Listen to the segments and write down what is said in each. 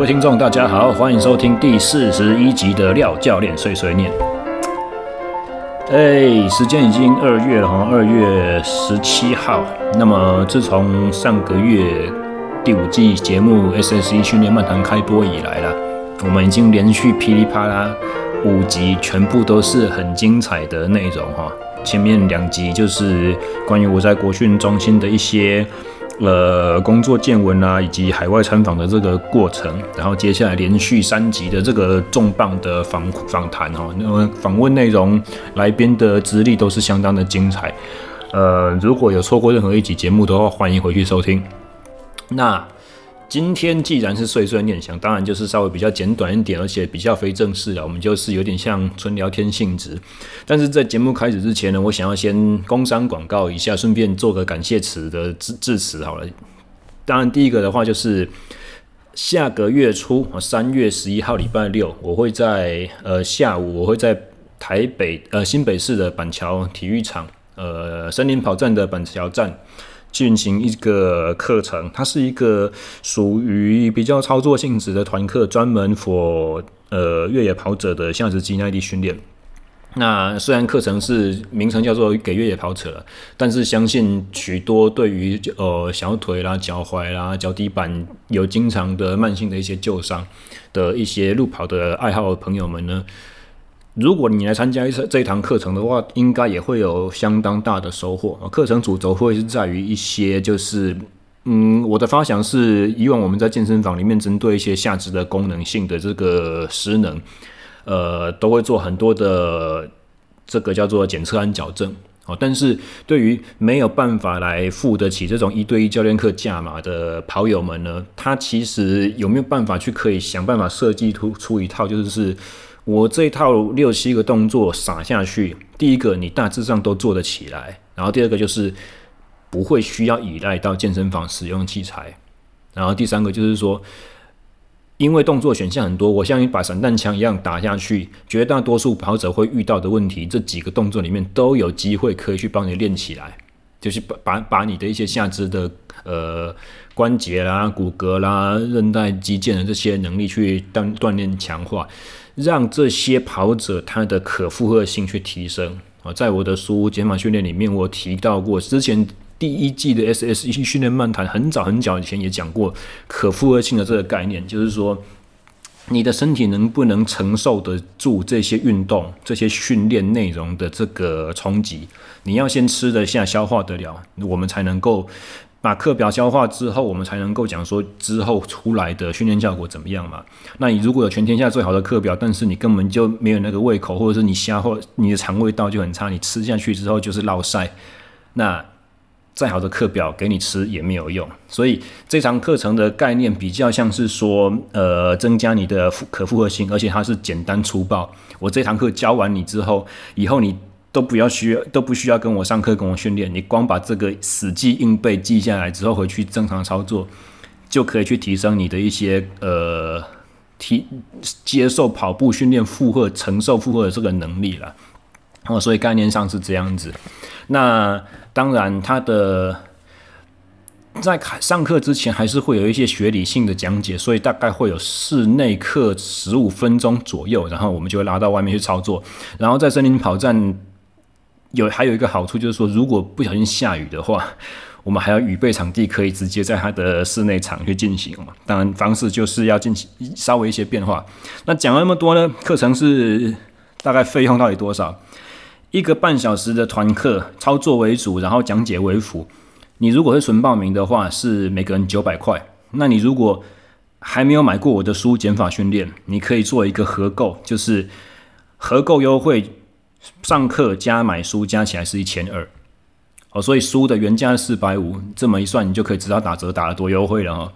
各位听众，大家好，欢迎收听第四十一集的廖教练碎碎念。哎，时间已经二月了哈，二月十七号。那么自从上个月第五季节目 SSE 训练漫谈开播以来啦，我们已经连续噼里啪啦五集，全部都是很精彩的内容哈。前面两集就是关于我在国训中心的一些。呃，工作见闻啊，以及海外参访的这个过程，然后接下来连续三集的这个重磅的访访谈哦，那么访问内容、来宾的资历都是相当的精彩。呃，如果有错过任何一集节目的话，欢迎回去收听。那。今天既然是碎碎念想，当然就是稍微比较简短一点，而且比较非正式的，我们就是有点像纯聊天性质。但是在节目开始之前呢，我想要先工商广告一下，顺便做个感谢词的致致辞好了。当然，第一个的话就是下个月初，三月十一号礼拜六，我会在呃下午，我会在台北呃新北市的板桥体育场，呃森林跑站的板桥站。进行一个课程，它是一个属于比较操作性质的团课，专门 for 呃越野跑者的下肢肌耐力训练。那虽然课程是名称叫做给越野跑者，但是相信许多对于呃小腿啦、脚踝啦、脚底板有经常的慢性的一些旧伤的一些路跑的爱好朋友们呢。如果你来参加一这一堂课程的话，应该也会有相当大的收获。课程主轴会是在于一些，就是嗯，我的发想是，以往我们在健身房里面针对一些下肢的功能性的这个失能，呃，都会做很多的这个叫做检测和矫正。但是对于没有办法来付得起这种一对一教练课价码的跑友们呢，他其实有没有办法去可以想办法设计出出一套，就是。我这一套六七个动作撒下去，第一个你大致上都做得起来，然后第二个就是不会需要依赖到健身房使用器材，然后第三个就是说，因为动作选项很多，我像一把散弹枪一样打下去，绝大多数跑者会遇到的问题，这几个动作里面都有机会可以去帮你练起来，就是把把把你的一些下肢的呃关节啦、骨骼啦、韧带、肌腱的这些能力去锻锻炼强化。让这些跑者他的可负荷性去提升啊，在我的书《减法训练》里面，我提到过，之前第一季的 SSE 训练漫谈很早很早以前也讲过可负荷性的这个概念，就是说你的身体能不能承受得住这些运动、这些训练内容的这个冲击？你要先吃得下、消化得了，我们才能够。把课表消化之后，我们才能够讲说之后出来的训练效果怎么样嘛？那你如果有全天下最好的课表，但是你根本就没有那个胃口，或者是你消化你的肠胃道就很差，你吃下去之后就是落晒，那再好的课表给你吃也没有用。所以这堂课程的概念比较像是说，呃，增加你的可负荷性，而且它是简单粗暴。我这堂课教完你之后，以后你。都不要需要，都不需要跟我上课，跟我训练。你光把这个死记硬背记下来之后，回去正常操作，就可以去提升你的一些呃提接受跑步训练负荷、承受负荷的这个能力了。哦，所以概念上是这样子。那当然，他的在上课之前还是会有一些学理性的讲解，所以大概会有室内课十五分钟左右，然后我们就会拉到外面去操作，然后在森林跑站。有还有一个好处就是说，如果不小心下雨的话，我们还有预备场地，可以直接在它的室内场去进行嘛。当然，方式就是要进行稍微一些变化。那讲了那么多呢，课程是大概费用到底多少？一个半小时的团课，操作为主，然后讲解为辅。你如果是纯报名的话，是每个人九百块。那你如果还没有买过我的书《减法训练》，你可以做一个合购，就是合购优惠。上课加买书加起来是一千二，哦，所以书的原价四百五，这么一算，你就可以知道打折打得多优惠了哈。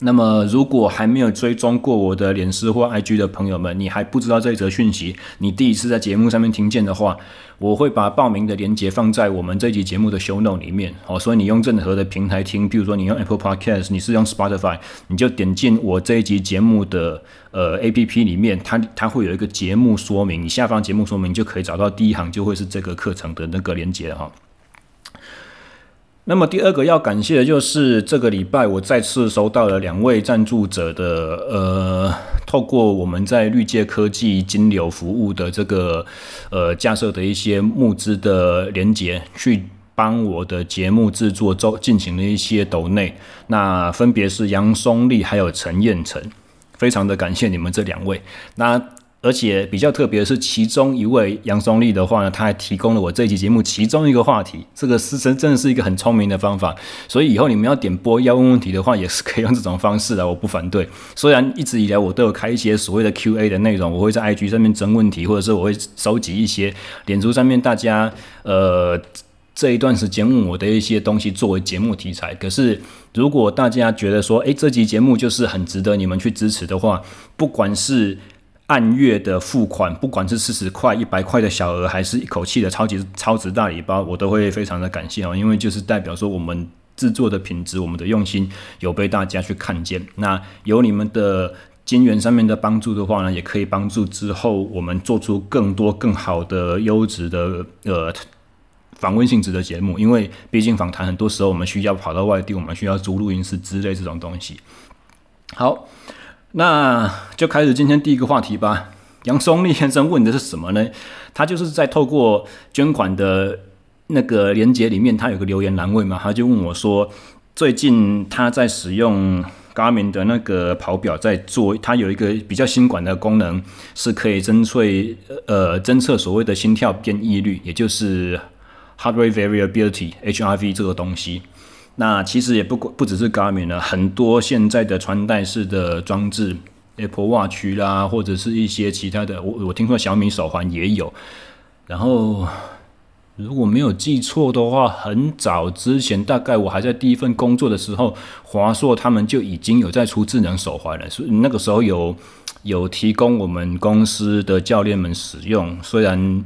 那么，如果还没有追踪过我的脸书或 IG 的朋友们，你还不知道这则讯息，你第一次在节目上面听见的话，我会把报名的链接放在我们这集节目的 show note 里面。好，所以你用任何的平台听，比如说你用 Apple Podcast，你是用 Spotify，你就点进我这一集节目的呃 APP 里面，它它会有一个节目说明，你下方节目说明就可以找到第一行，就会是这个课程的那个链接哈。那么第二个要感谢的就是这个礼拜我再次收到了两位赞助者的呃，透过我们在绿界科技金流服务的这个呃架设的一些募资的连结，去帮我的节目制作周进行了一些抖内，那分别是杨松利还有陈彦成，非常的感谢你们这两位。那而且比较特别的是，其中一位杨松利的话呢，他还提供了我这一期节目其中一个话题。这个师生真的是一个很聪明的方法，所以以后你们要点播要问问题的话，也是可以用这种方式的，我不反对。虽然一直以来我都有开一些所谓的 Q&A 的内容，我会在 IG 上面征问题，或者是我会收集一些脸书上面大家呃这一段时间问我的一些东西作为节目题材。可是如果大家觉得说，诶，这集节目就是很值得你们去支持的话，不管是按月的付款，不管是四十块、一百块的小额，还是一口气的超级超值大礼包，我都会非常的感谢哦，因为就是代表说我们制作的品质、我们的用心有被大家去看见。那有你们的金源上面的帮助的话呢，也可以帮助之后我们做出更多更好的优质的呃访问性质的节目，因为毕竟访谈很多时候我们需要跑到外地，我们需要租录音室之类这种东西。好。那就开始今天第一个话题吧。杨松利先生问的是什么呢？他就是在透过捐款的那个连接里面，他有个留言栏位嘛，他就问我说，最近他在使用 Garmin 的那个跑表，在做，他有一个比较新款的功能，是可以侦测呃侦测所谓的心跳变异率，也就是 Heart Rate Variability（HRV） 这个东西。那其实也不不只是 Garmin 了，很多现在的穿戴式的装置，Apple Watch 啦，或者是一些其他的，我我听说小米手环也有。然后如果没有记错的话，很早之前，大概我还在第一份工作的时候，华硕他们就已经有在出智能手环了，所以那个时候有有提供我们公司的教练们使用，虽然。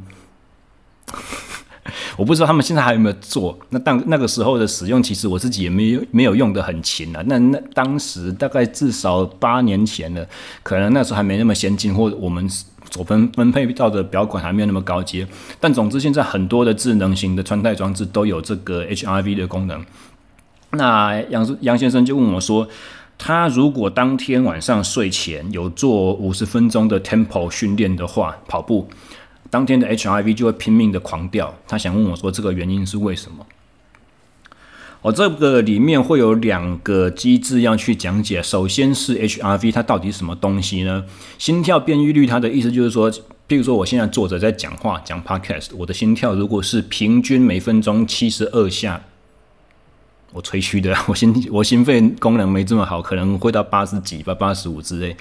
我不知道他们现在还有没有做。那当那个时候的使用，其实我自己也没有没有用得很勤啊。那那当时大概至少八年前了，可能那时候还没那么先进，或者我们所分分配到的表款还没有那么高阶。但总之，现在很多的智能型的穿戴装置都有这个 HRV 的功能。那杨杨先生就问我说，他如果当天晚上睡前有做五十分钟的 Tempo 训练的话，跑步。当天的 HRV 就会拼命的狂掉，他想问我说这个原因是为什么？我这个里面会有两个机制要去讲解。首先是 HRV 它到底什么东西呢？心跳变异率它的意思就是说，譬如说我现在坐着在讲话讲 Podcast，我的心跳如果是平均每分钟七十二下，我吹嘘的，我心我心肺功能没这么好，可能会到八十几吧，八十五之类，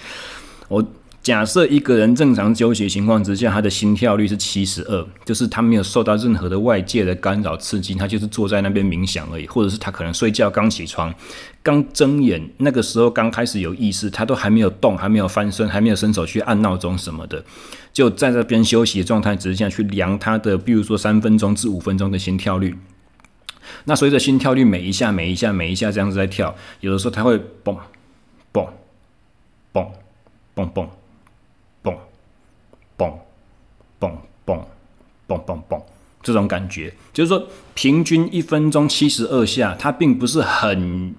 我。假设一个人正常休息情况之下，他的心跳率是七十二，就是他没有受到任何的外界的干扰刺激，他就是坐在那边冥想而已，或者是他可能睡觉刚起床，刚睁眼那个时候刚开始有意识，他都还没有动，还没有翻身，还没有伸手去按闹钟什么的，就在这边休息的状态之下去量他的，比如说三分钟至五分钟的心跳率。那随着心跳率每一下、每一下、每一下这样子在跳，有的时候他会蹦蹦蹦蹦蹦。嘣，嘣嘣，嘣嘣嘣，这种感觉就是说，平均一分钟七十二下，它并不是很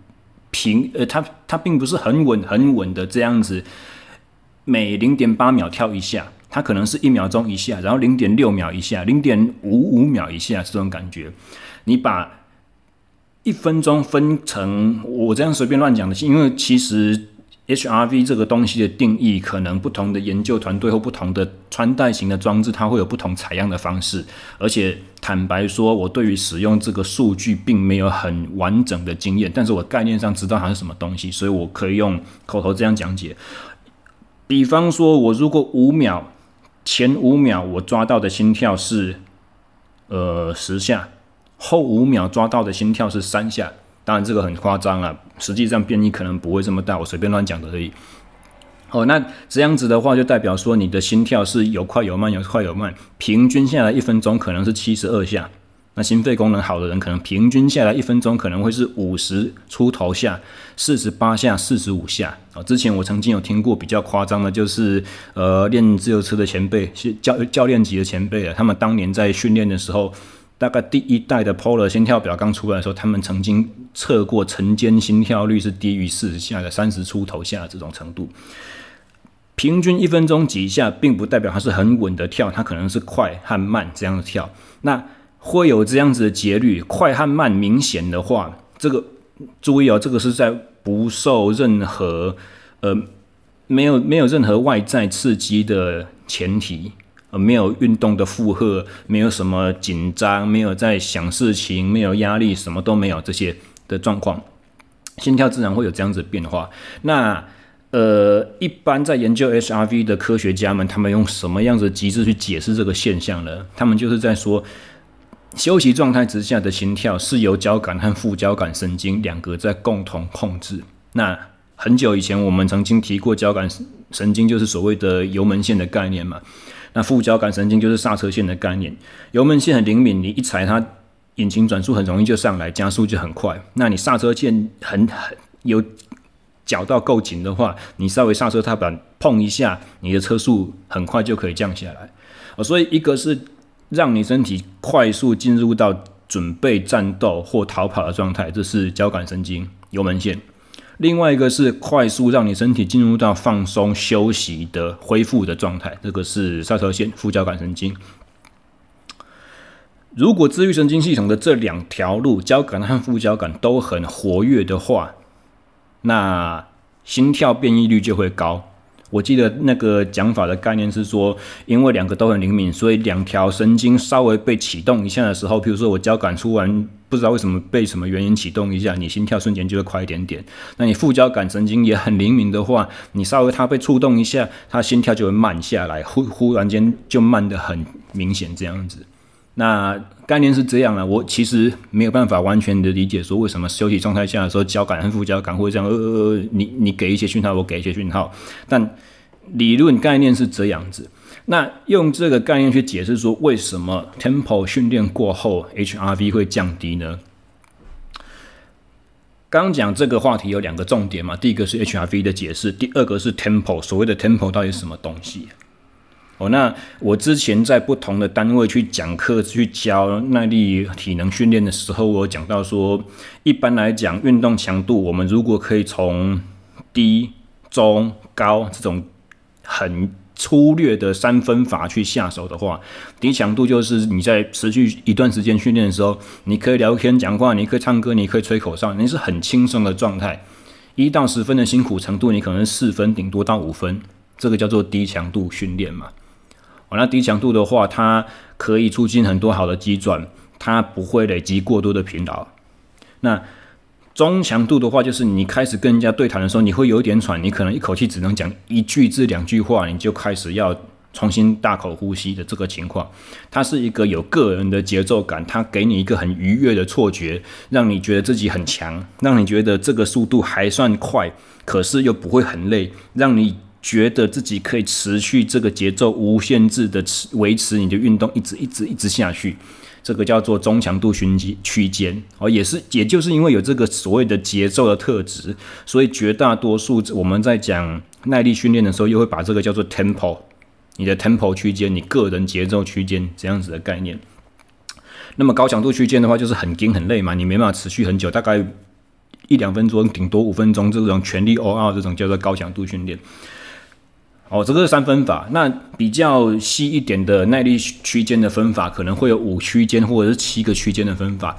平，呃，它它并不是很稳很稳的这样子，每零点八秒跳一下，它可能是一秒钟一下，然后零点六秒一下，零点五五秒一下这种感觉。你把一分钟分成，我这样随便乱讲的，因为其实。HRV 这个东西的定义，可能不同的研究团队或不同的穿戴型的装置，它会有不同采样的方式。而且坦白说，我对于使用这个数据并没有很完整的经验，但是我概念上知道它是什么东西，所以我可以用口头这样讲解。比方说，我如果五秒前五秒我抓到的心跳是呃十下，后五秒抓到的心跳是三下。当然这个很夸张啊，实际上变异可能不会这么大，我随便乱讲的而已。哦，那这样子的话，就代表说你的心跳是有快有慢，有快有慢，平均下来一分钟可能是七十二下。那心肺功能好的人，可能平均下来一分钟可能会是五十出头下，四十八下，四十五下。哦，之前我曾经有听过比较夸张的，就是呃练自由车的前辈，是教教练级的前辈啊，他们当年在训练的时候。大概第一代的 Polar 心跳表刚出来的时候，他们曾经测过晨间心跳率是低于四十下的，三十出头下这种程度。平均一分钟几下，并不代表它是很稳的跳，它可能是快和慢这样的跳。那会有这样子的节律，快和慢明显的话，这个注意哦，这个是在不受任何呃没有没有任何外在刺激的前提。呃，没有运动的负荷，没有什么紧张，没有在想事情，没有压力，什么都没有这些的状况，心跳自然会有这样子的变化。那呃，一般在研究 HRV 的科学家们，他们用什么样子的机制去解释这个现象呢？他们就是在说，休息状态之下的心跳是由交感和副交感神经两个在共同控制。那很久以前我们曾经提过，交感神经就是所谓的油门线的概念嘛。那副交感神经就是刹车线的概念，油门线很灵敏，你一踩它，引擎转速很容易就上来，加速就很快。那你刹车线很很有脚到够紧的话，你稍微刹车踏板碰一下，你的车速很快就可以降下来。哦，所以一个是让你身体快速进入到准备战斗或逃跑的状态，这是交感神经油门线。另外一个是快速让你身体进入到放松休息的恢复的状态，这个是刹车线副交感神经。如果自愈神经系统的这两条路，交感和副交感都很活跃的话，那心跳变异率就会高。我记得那个讲法的概念是说，因为两个都很灵敏，所以两条神经稍微被启动一下的时候，比如说我交感突然不知道为什么被什么原因启动一下，你心跳瞬间就会快一点点。那你副交感神经也很灵敏的话，你稍微它被触动一下，它心跳就会慢下来，忽忽然间就慢得很明显这样子。那概念是这样啊，我其实没有办法完全的理解说为什么休息状态下的时候，交感和副交感会这样，呃呃呃，你你给一些讯号，我给一些讯号，但理论概念是这样子。那用这个概念去解释说，为什么 tempo 训练过后 HRV 会降低呢？刚讲这个话题有两个重点嘛，第一个是 HRV 的解释，第二个是 tempo，所谓的 tempo 到底是什么东西？哦，那我之前在不同的单位去讲课、去教耐力体能训练的时候，我讲到说，一般来讲，运动强度我们如果可以从低、中、高这种很粗略的三分法去下手的话，低强度就是你在持续一段时间训练的时候，你可以聊天、讲话，你可以唱歌，你可以吹口哨，你是很轻松的状态。一到十分的辛苦程度，你可能四分，顶多到五分，这个叫做低强度训练嘛。那低强度的话，它可以促进很多好的机转，它不会累积过多的疲劳。那中强度的话，就是你开始跟人家对谈的时候，你会有点喘，你可能一口气只能讲一句至两句话，你就开始要重新大口呼吸的这个情况。它是一个有个人的节奏感，它给你一个很愉悦的错觉，让你觉得自己很强，让你觉得这个速度还算快，可是又不会很累，让你。觉得自己可以持续这个节奏无限制的持维持你的运动一直一直一直下去，这个叫做中强度训练区间哦，也是也就是因为有这个所谓的节奏的特质，所以绝大多数我们在讲耐力训练的时候，又会把这个叫做 tempo，你的 tempo 区间，你个人节奏区间这样子的概念。那么高强度区间的话，就是很紧很累嘛，你没办法持续很久，大概一两分钟，顶多五分钟，这种全力 out 这种叫做高强度训练。哦，这个是三分法。那比较细一点的耐力区间的分法，可能会有五区间或者是七个区间的分法。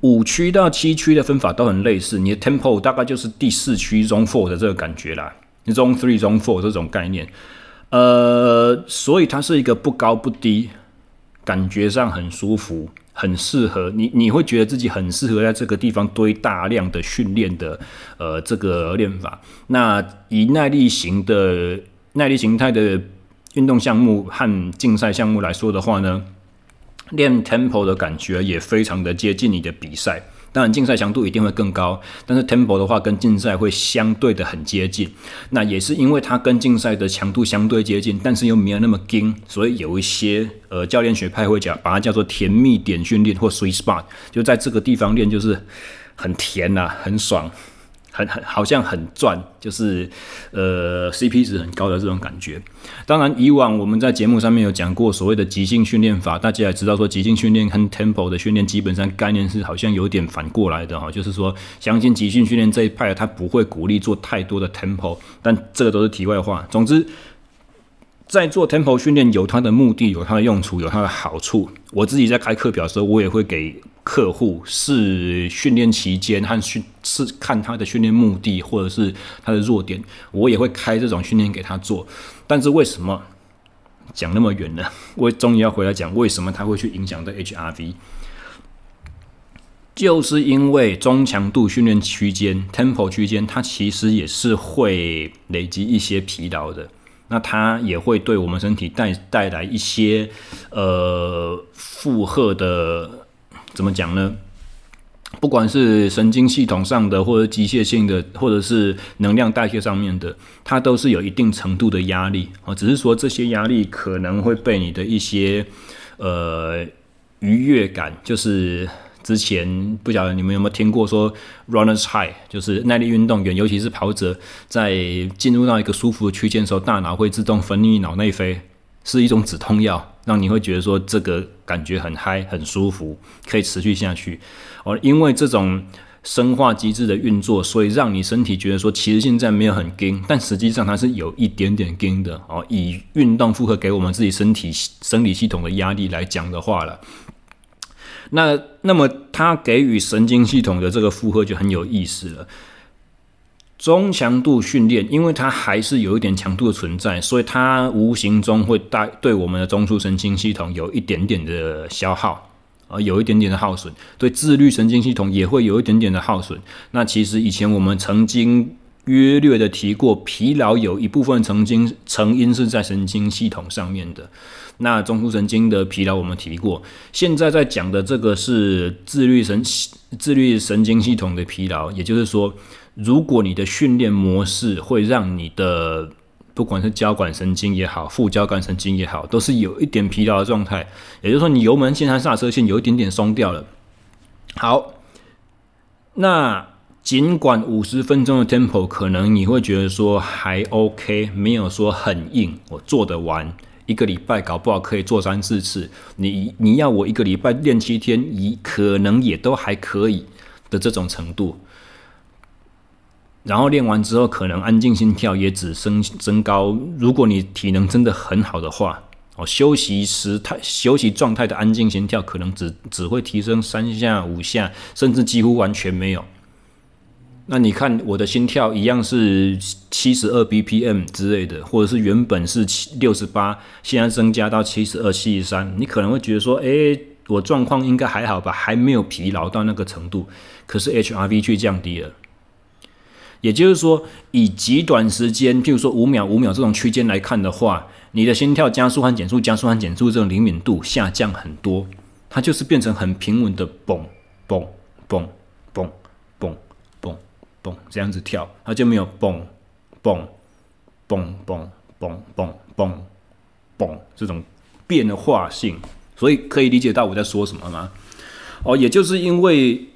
五区到七区的分法都很类似，你的 tempo 大概就是第四区 zone four 的这个感觉啦，zone three zone four 这种概念。呃，所以它是一个不高不低，感觉上很舒服，很适合你，你会觉得自己很适合在这个地方堆大量的训练的呃这个练法。那以耐力型的。耐力形态的运动项目和竞赛项目来说的话呢，练 tempo 的感觉也非常的接近你的比赛。当然，竞赛强度一定会更高，但是 tempo 的话跟竞赛会相对的很接近。那也是因为它跟竞赛的强度相对接近，但是又没有那么紧，所以有一些呃教练学派会讲，把它叫做甜蜜点训练或 sweet spot，就在这个地方练就是很甜呐、啊，很爽。很很好像很赚，就是呃 CP 值很高的这种感觉。当然，以往我们在节目上面有讲过所谓的即兴训练法，大家也知道说即兴训练跟 tempo 的训练基本上概念是好像有点反过来的哈，就是说相信即兴训练这一派，他不会鼓励做太多的 tempo，但这个都是题外话。总之。在做 tempo 训练有它的目的，有它的用处，有它的好处。我自己在开课表的时候，我也会给客户是训练期间和训是看他的训练目的或者是他的弱点，我也会开这种训练给他做。但是为什么讲那么远呢？我终于要回来讲为什么他会去影响到 HRV，就是因为中强度训练区间 tempo 区间，它其实也是会累积一些疲劳的。那它也会对我们身体带带来一些呃负荷的，怎么讲呢？不管是神经系统上的，或者机械性的，或者是能量代谢上面的，它都是有一定程度的压力啊。只是说这些压力可能会被你的一些呃愉悦感，就是。之前不晓得你们有没有听过说，runners high 就是耐力运动员，尤其是跑者，在进入到一个舒服的区间的时候，大脑会自动分泌脑内啡，是一种止痛药，让你会觉得说这个感觉很嗨、很舒服，可以持续下去。而因为这种生化机制的运作，所以让你身体觉得说，其实现在没有很紧，但实际上它是有一点点紧的。哦，以运动负荷给我们自己身体生理系统的压力来讲的话了。那那么，它给予神经系统的这个负荷就很有意思了。中强度训练，因为它还是有一点强度的存在，所以它无形中会带对我们的中枢神经系统有一点点的消耗，呃，有一点点的耗损，对自律神经系统也会有一点点的耗损。那其实以前我们曾经约略的提过，疲劳有一部分曾经成因是在神经系统上面的。那中枢神经的疲劳我们提过，现在在讲的这个是自律神自律神经系统的疲劳，也就是说，如果你的训练模式会让你的不管是交感神经也好，副交感神经也好，都是有一点疲劳的状态，也就是说，你油门线和刹车线有一点点松掉了。好，那尽管五十分钟的 tempo 可能你会觉得说还 OK，没有说很硬，我做得完。一个礼拜搞不好可以做三四次，你你要我一个礼拜练七天，你可能也都还可以的这种程度。然后练完之后，可能安静心跳也只升升高。如果你体能真的很好的话，哦，休息时态休息状态的安静心跳可能只只会提升三下五下，甚至几乎完全没有。那你看我的心跳一样是七十二 BPM 之类的，或者是原本是七六十八，现在增加到七十二、七十三，你可能会觉得说，诶，我状况应该还好吧，还没有疲劳到那个程度。可是 HRV 却降低了，也就是说，以极短时间，譬如说五秒、五秒这种区间来看的话，你的心跳加速和减速、加速和减速这种灵敏度下降很多，它就是变成很平稳的嘣嘣嘣嘣嘣。嘣，这样子跳，它就没有嘣，嘣，嘣嘣嘣嘣嘣嘣这种变化性，所以可以理解到我在说什么吗？哦，也就是因为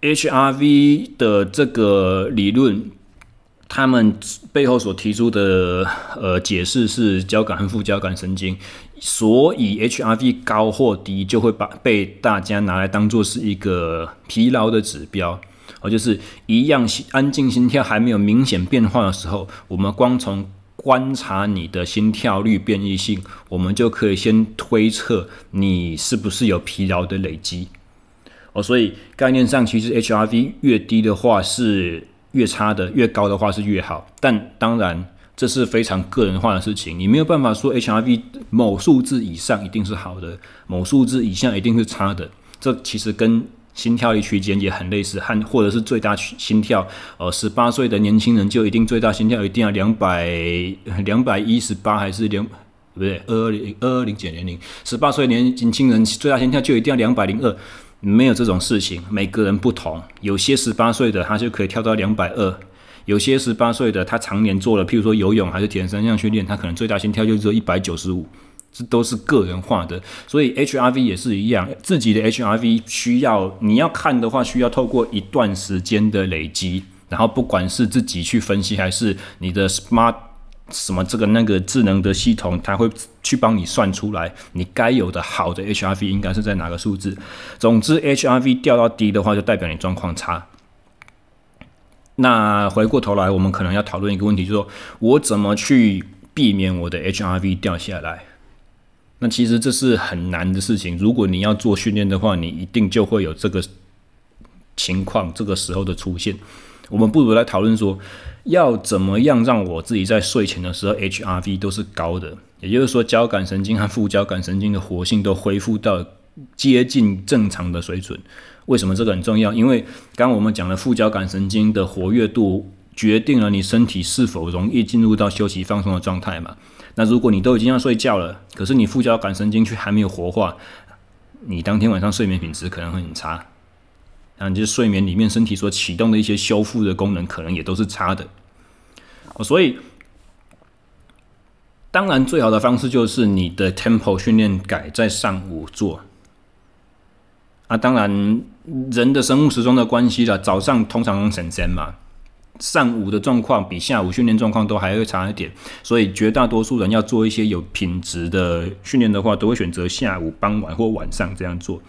HRV 的这个理论，他们背后所提出的呃解释是交感和副交感神经，所以 HRV 高或低就会把被大家拿来当做是一个疲劳的指标。哦，就是一样心安静心跳还没有明显变化的时候，我们光从观察你的心跳率变异性，我们就可以先推测你是不是有疲劳的累积。哦，所以概念上其实 HRV 越低的话是越差的，越高的话是越好。但当然这是非常个人化的事情，你没有办法说 HRV 某数字以上一定是好的，某数字以下一定是差的。这其实跟心跳率区间也很类似，和或者是最大心跳，呃，十八岁的年轻人就一定最大心跳一定要两百两百一十八还是两不对二二零二二零减年龄，十八岁年年轻人最大心跳就一定要两百零二，没有这种事情，每个人不同，有些十八岁的他就可以跳到两百二，有些十八岁的他常年做了，譬如说游泳还是铁人三项训练，他可能最大心跳就只有一百九十五。这都是个人化的，所以 HRV 也是一样，自己的 HRV 需要你要看的话，需要透过一段时间的累积，然后不管是自己去分析，还是你的 smart 什么这个那个智能的系统，它会去帮你算出来你该有的好的 HRV 应该是在哪个数字。总之，HRV 掉到低的话，就代表你状况差。那回过头来，我们可能要讨论一个问题，就是说我怎么去避免我的 HRV 掉下来？那其实这是很难的事情。如果你要做训练的话，你一定就会有这个情况，这个时候的出现。我们不如来讨论说，要怎么样让我自己在睡前的时候 HRV 都是高的，也就是说交感神经和副交感神经的活性都恢复到接近正常的水准。为什么这个很重要？因为刚刚我们讲了副交感神经的活跃度决定了你身体是否容易进入到休息放松的状态嘛。那如果你都已经要睡觉了，可是你副交感神经却还没有活化，你当天晚上睡眠品质可能会很差。那你就睡眠里面身体所启动的一些修复的功能可能也都是差的。所以当然最好的方式就是你的 tempo 训练改在上午做。啊，当然。人的生物时钟的关系了，早上通常能省先嘛，上午的状况比下午训练状况都还会差一点，所以绝大多数人要做一些有品质的训练的话，都会选择下午、傍晚或晚上这样做，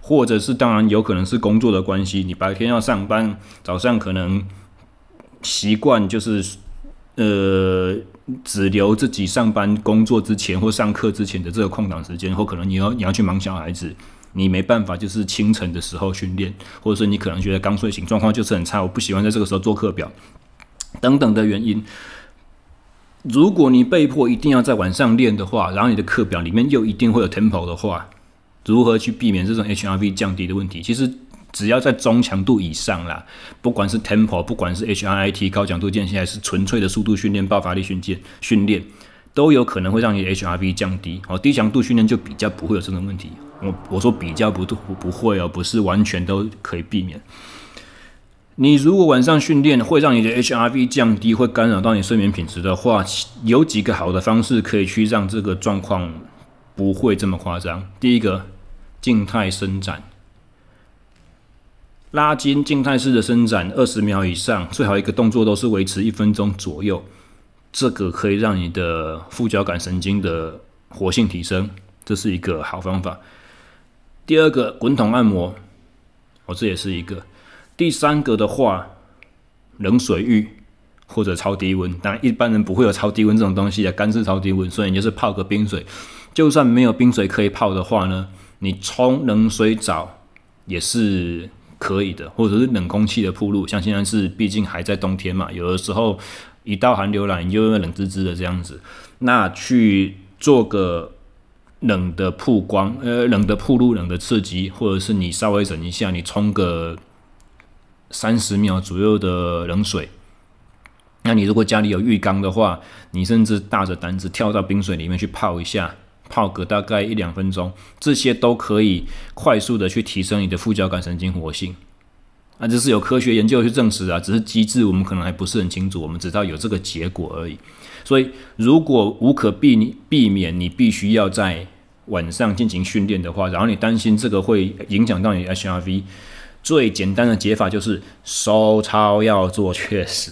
或者是当然有可能是工作的关系，你白天要上班，早上可能习惯就是呃只留自己上班工作之前或上课之前的这个空档时间，或可能你要你要去忙小孩子。你没办法，就是清晨的时候训练，或者说你可能觉得刚睡醒，状况就是很差，我不喜欢在这个时候做课表，等等的原因。如果你被迫一定要在晚上练的话，然后你的课表里面又一定会有 tempo 的话，如何去避免这种 HRV 降低的问题？其实只要在中强度以上啦，不管是 tempo，不管是 H R I T 高强度间歇，还是纯粹的速度训练、爆发力训练训练，都有可能会让你的 HRV 降低。哦，低强度训练就比较不会有这种问题。我我说比较不不不会哦，不是完全都可以避免。你如果晚上训练会让你的 HRV 降低，会干扰到你睡眠品质的话，有几个好的方式可以去让这个状况不会这么夸张。第一个，静态伸展，拉筋，静态式的伸展二十秒以上，最好一个动作都是维持一分钟左右，这个可以让你的副交感神经的活性提升，这是一个好方法。第二个滚筒按摩，哦，这也是一个。第三个的话，冷水浴或者超低温，当然一般人不会有超低温这种东西的，干式超低温，所以你就是泡个冰水。就算没有冰水可以泡的话呢，你冲冷水澡也是可以的，或者是冷空气的铺路。像现在是毕竟还在冬天嘛，有的时候一到寒流来，你就冷滋滋的这样子，那去做个。冷的曝光，呃，冷的曝露，冷的刺激，或者是你稍微忍一下，你冲个三十秒左右的冷水。那你如果家里有浴缸的话，你甚至大着胆子跳到冰水里面去泡一下，泡个大概一两分钟，这些都可以快速的去提升你的副交感神经活性。啊，这是有科学研究去证实啊，只是机制我们可能还不是很清楚，我们只知道有这个结果而已。所以，如果无可避避免，你必须要在晚上进行训练的话，然后你担心这个会影响到你 HRV，最简单的解法就是收操要做确实。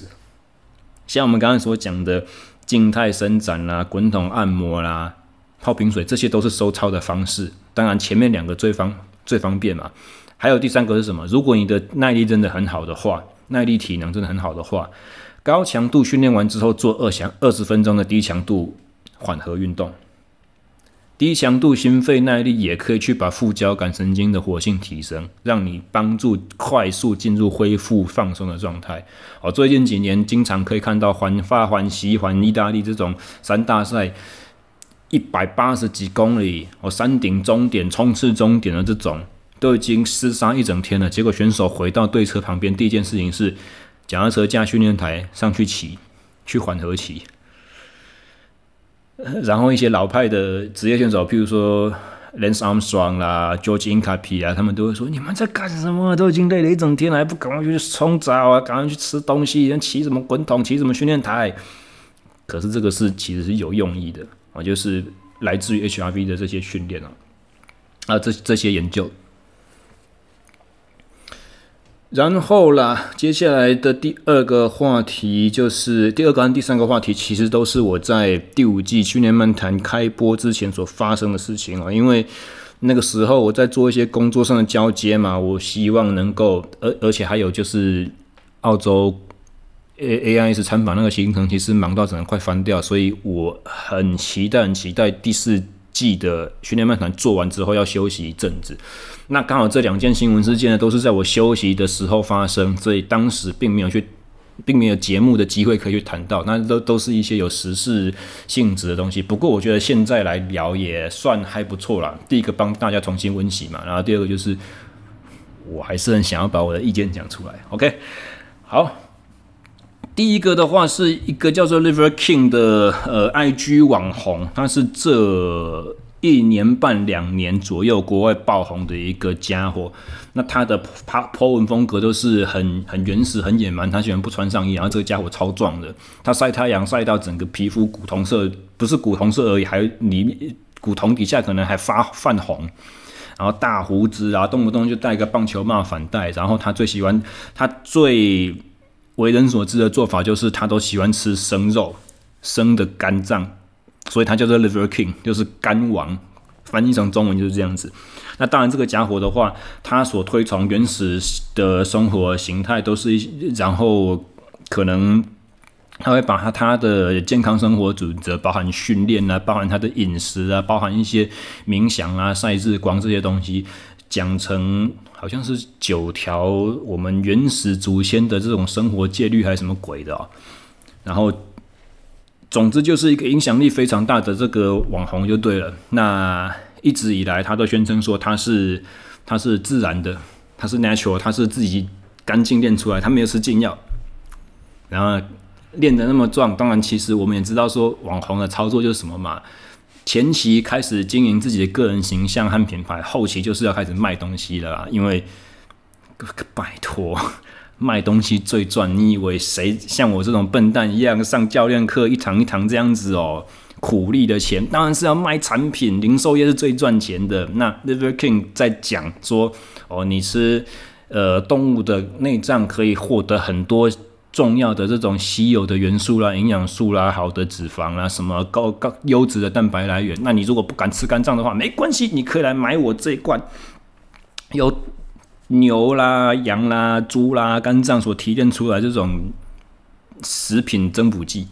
像我们刚刚所讲的静态伸展啦、滚筒按摩啦、泡冰水，这些都是收操的方式。当然，前面两个最方最方便嘛。还有第三个是什么？如果你的耐力真的很好的话，耐力体能真的很好的话，高强度训练完之后做二强二十分钟的低强度缓和运动，低强度心肺耐力也可以去把副交感神经的活性提升，让你帮助快速进入恢复放松的状态。哦，最近几年经常可以看到环法、环西、环意大利这种三大赛，一百八十几公里哦，山顶终点冲刺终点的这种。都已经厮杀一整天了，结果选手回到对车旁边，第一件事情是脚踏车架训练台上去骑，去缓和骑。然后一些老派的职业选手，譬如说 Lance Armstrong 啦、George i n c a p i 啊，他们都会说：“你们在干什么？都已经累了一整天了，还不赶快去冲澡啊？赶快去吃东西？人骑什么滚筒？骑什么训练台？”可是这个是其实是有用意的啊，就是来自于 HRV 的这些训练啊，啊，这这些研究。然后啦，接下来的第二个话题就是第二个和第三个话题，其实都是我在第五季训练漫谈开播之前所发生的事情啊。因为那个时候我在做一些工作上的交接嘛，我希望能够，而而且还有就是澳洲 A AIS 参访那个行程，其实忙到整个快翻掉，所以我很期待，很期待第四季的训练漫谈做完之后要休息一阵子。那刚好这两件新闻事件呢，都是在我休息的时候发生，所以当时并没有去，并没有节目的机会可以去谈到，那都都是一些有时事性质的东西。不过我觉得现在来聊也算还不错啦。第一个帮大家重新温习嘛，然后第二个就是我还是很想要把我的意见讲出来。OK，好，第一个的话是一个叫做 Liver King 的呃 IG 网红，他是这。一年半两年左右，国外爆红的一个家伙，那他的 po 文风格都是很很原始、很野蛮。他喜欢不穿上衣，然后这个家伙超壮的，他晒太阳晒到整个皮肤古铜色，不是古铜色而已，还里古铜底下可能还发泛红。然后大胡子啊，动不动就戴个棒球帽反戴。然后他最喜欢，他最为人所知的做法就是他都喜欢吃生肉，生的肝脏。所以他叫做 Liver King，就是肝王，翻译成中文就是这样子。那当然，这个家伙的话，他所推崇原始的生活形态都是一，然后可能他会把他他的健康生活准则，包含训练啊，包含他的饮食啊，包含一些冥想啊、晒日光这些东西，讲成好像是九条我们原始祖先的这种生活戒律还是什么鬼的哦，然后。总之就是一个影响力非常大的这个网红就对了。那一直以来他都宣称说他是他是自然的，他是 natural，他是自己干净练出来，他没有吃禁药，然后练得那么壮。当然，其实我们也知道说网红的操作就是什么嘛，前期开始经营自己的个人形象和品牌，后期就是要开始卖东西了啦。因为拜托。卖东西最赚，你以为谁像我这种笨蛋一样上教练课一堂一堂这样子哦？苦力的钱当然是要卖产品，零售业是最赚钱的。那 Liver King 在讲说哦，你吃呃动物的内脏可以获得很多重要的这种稀有的元素啦、营养素啦、好的脂肪啦、什么高高优质的蛋白来源。那你如果不敢吃肝脏的话，没关系，你可以来买我这一罐有。牛啦、羊啦、猪啦、肝脏所提炼出来这种食品增补剂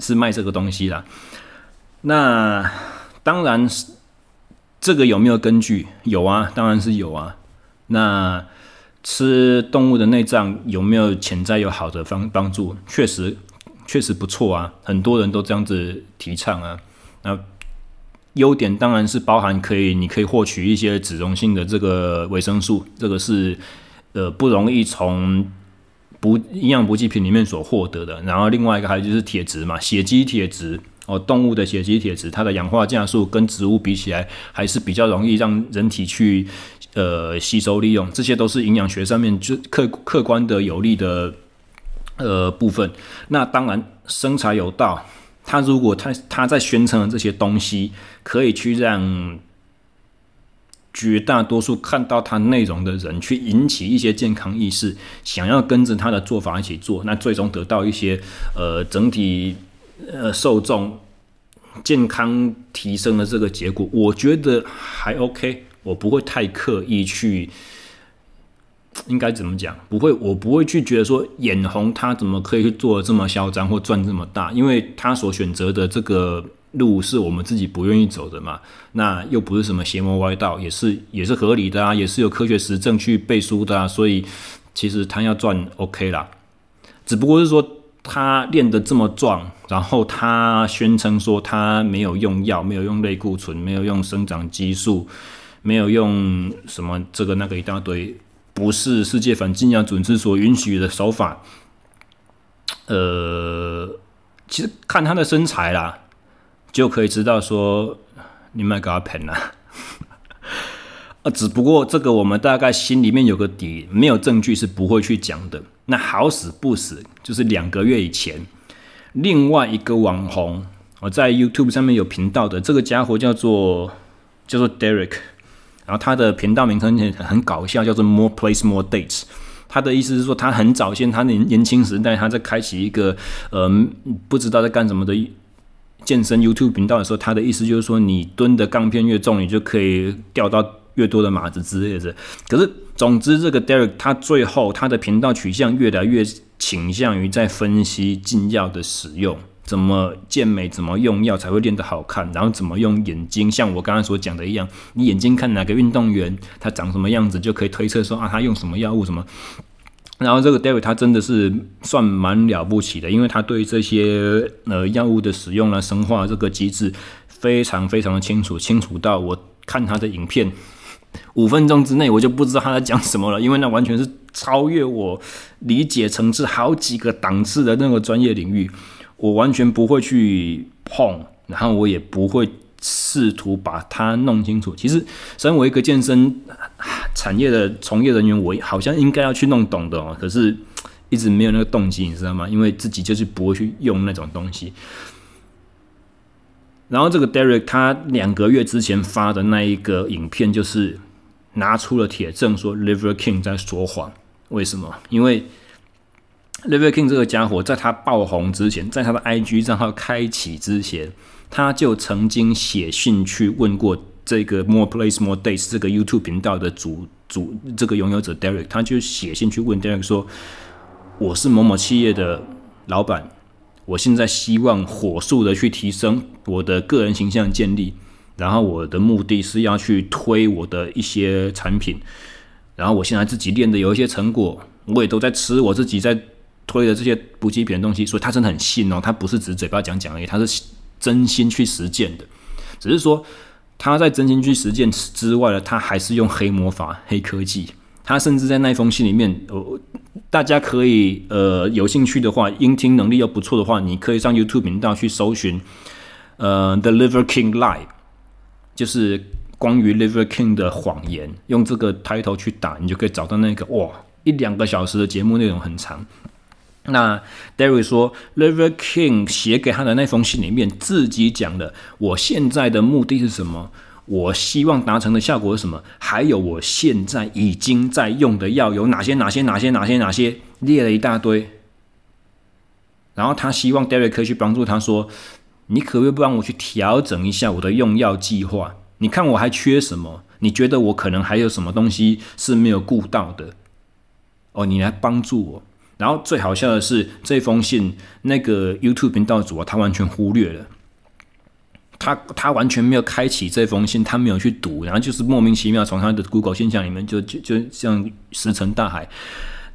是卖这个东西啦。那当然是，这个有没有根据？有啊，当然是有啊。那吃动物的内脏有没有潜在有好的方帮助？确实，确实不错啊。很多人都这样子提倡啊。那。优点当然是包含可以，你可以获取一些脂溶性的这个维生素，这个是呃不容易从补营养补给品里面所获得的。然后另外一个还有就是铁质嘛，血肌铁质哦，动物的血肌铁质，它的氧化价数跟植物比起来还是比较容易让人体去呃吸收利用，这些都是营养学上面就客客观的有利的呃部分。那当然生财有道。他如果他他在宣称的这些东西，可以去让绝大多数看到他内容的人，去引起一些健康意识，想要跟着他的做法一起做，那最终得到一些呃整体呃受众健康提升的这个结果，我觉得还 OK，我不会太刻意去。应该怎么讲？不会，我不会去觉得说眼红他怎么可以去做的这么嚣张或赚这么大，因为他所选择的这个路是我们自己不愿意走的嘛。那又不是什么邪魔歪道，也是也是合理的啊，也是有科学实证去背书的啊。所以其实他要赚 OK 啦，只不过是说他练得这么壮，然后他宣称说他没有用药，没有用类固醇，没有用生长激素，没有用什么这个那个一大堆。不是世界反禁药组织所允许的手法，呃，其实看他的身材啦，就可以知道说你们给他骗了，啊，只不过这个我们大概心里面有个底，没有证据是不会去讲的。那好死不死，就是两个月以前，另外一个网红，我在 YouTube 上面有频道的这个家伙叫做叫做 Derek。然后他的频道名称很很搞笑，叫做 More Place More Dates。他的意思是说，他很早先，他年年轻时代，他在开启一个呃不知道在干什么的健身 YouTube 频道的时候，他的意思就是说，你蹲的杠片越重，你就可以钓到越多的马子之类的。可是，总之，这个 Derek 他最后他的频道取向越来越倾向于在分析禁药的使用。怎么健美？怎么用药才会练得好看？然后怎么用眼睛？像我刚刚所讲的一样，你眼睛看哪个运动员他长什么样子，就可以推测说啊，他用什么药物什么。然后这个 David 他真的是算蛮了不起的，因为他对这些呃药物的使用呢，生化这个机制非常非常的清楚，清楚到我看他的影片五分钟之内我就不知道他在讲什么了，因为那完全是超越我理解层次好几个档次的那个专业领域。我完全不会去碰，然后我也不会试图把它弄清楚。其实，身为一个健身产业的从业人员，我好像应该要去弄懂的哦。可是，一直没有那个动机，你知道吗？因为自己就是不会去用那种东西。然后，这个 Derek 他两个月之前发的那一个影片，就是拿出了铁证，说 Liver King 在说谎。为什么？因为 Liver King 这个家伙，在他爆红之前，在他的 IG 账号开启之前，他就曾经写信去问过这个 More Plays More Days 这个 YouTube 频道的主主这个拥有者 Derek，他就写信去问 Derek 说：“我是某某企业的老板，我现在希望火速的去提升我的个人形象建立，然后我的目的是要去推我的一些产品，然后我现在自己练的有一些成果，我也都在吃，我自己在。”推的这些补给品的东西，所以他真的很信哦，他不是只嘴巴讲讲而已，他是真心去实践的。只是说他在真心去实践之外呢，他还是用黑魔法、黑科技。他甚至在那封信里面，呃，大家可以呃有兴趣的话，音听能力又不错的话，你可以上 YouTube 频道去搜寻，呃，The Liver King Lie，就是关于 Liver King 的谎言，用这个 title 去打，你就可以找到那个哇，一两个小时的节目内容很长。那 Derek 说，Liver King 写给他的那封信里面，自己讲的，我现在的目的是什么？我希望达成的效果是什么？还有我现在已经在用的药有哪些？哪些？哪些？哪些？哪些？列了一大堆。然后他希望 Derek 可以去帮助他说，你可不可以帮我去调整一下我的用药计划？你看我还缺什么？你觉得我可能还有什么东西是没有顾到的？哦，你来帮助我。然后最好笑的是，这封信那个 YouTube 频道主啊，他完全忽略了，他他完全没有开启这封信，他没有去读，然后就是莫名其妙从他的 Google 信箱里面就就就像石沉大海。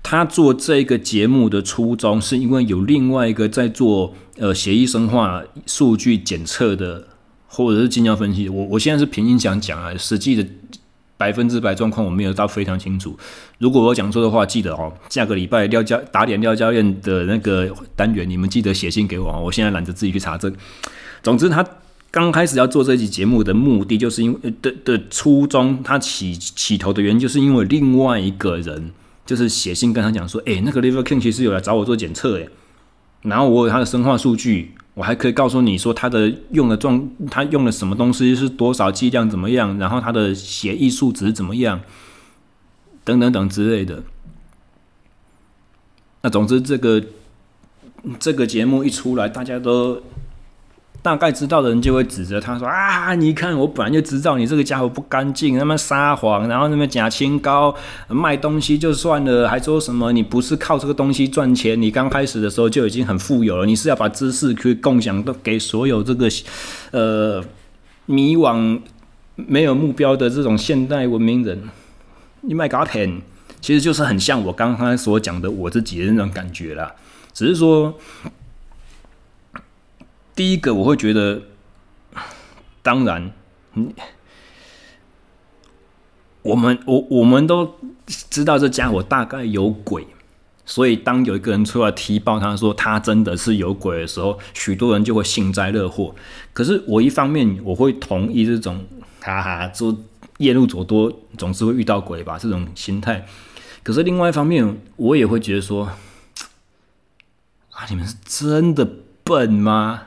他做这个节目的初衷，是因为有另外一个在做呃协议生化数据检测的，或者是禁药分析。我我现在是凭印象讲啊，实际的。百分之百状况我没有到非常清楚。如果我讲错的话，记得哦，下个礼拜廖教打点廖教练的那个单元，你们记得写信给我。我现在懒得自己去查证。总之，他刚开始要做这期节目的目的，就是因为的的初衷，他起起头的原因，就是因为另外一个人就是写信跟他讲说，诶，那个 Liver King 其实有来找我做检测，诶，然后我有他的生化数据。我还可以告诉你说，他的用的状，他用了什么东西是多少剂量怎么样，然后他的血液数值怎么样，等等等之类的。那总之，这个这个节目一出来，大家都。大概知道的人就会指责他说：“啊，你看我本来就知道你这个家伙不干净，那么撒谎，然后那么假清高，卖东西就算了，还说什么你不是靠这个东西赚钱，你刚开始的时候就已经很富有了，你是要把知识去共享都给所有这个呃迷惘、没有目标的这种现代文明人，你卖假片，其实就是很像我刚刚所讲的我自己的那种感觉啦，只是说。”第一个我会觉得，当然，嗯，我们我我们都知道这家伙大概有鬼，所以当有一个人出来踢爆他说他真的是有鬼的时候，许多人就会幸灾乐祸。可是我一方面我会同意这种哈哈，就夜路走多总是会遇到鬼吧这种心态，可是另外一方面我也会觉得说，啊，你们是真的笨吗？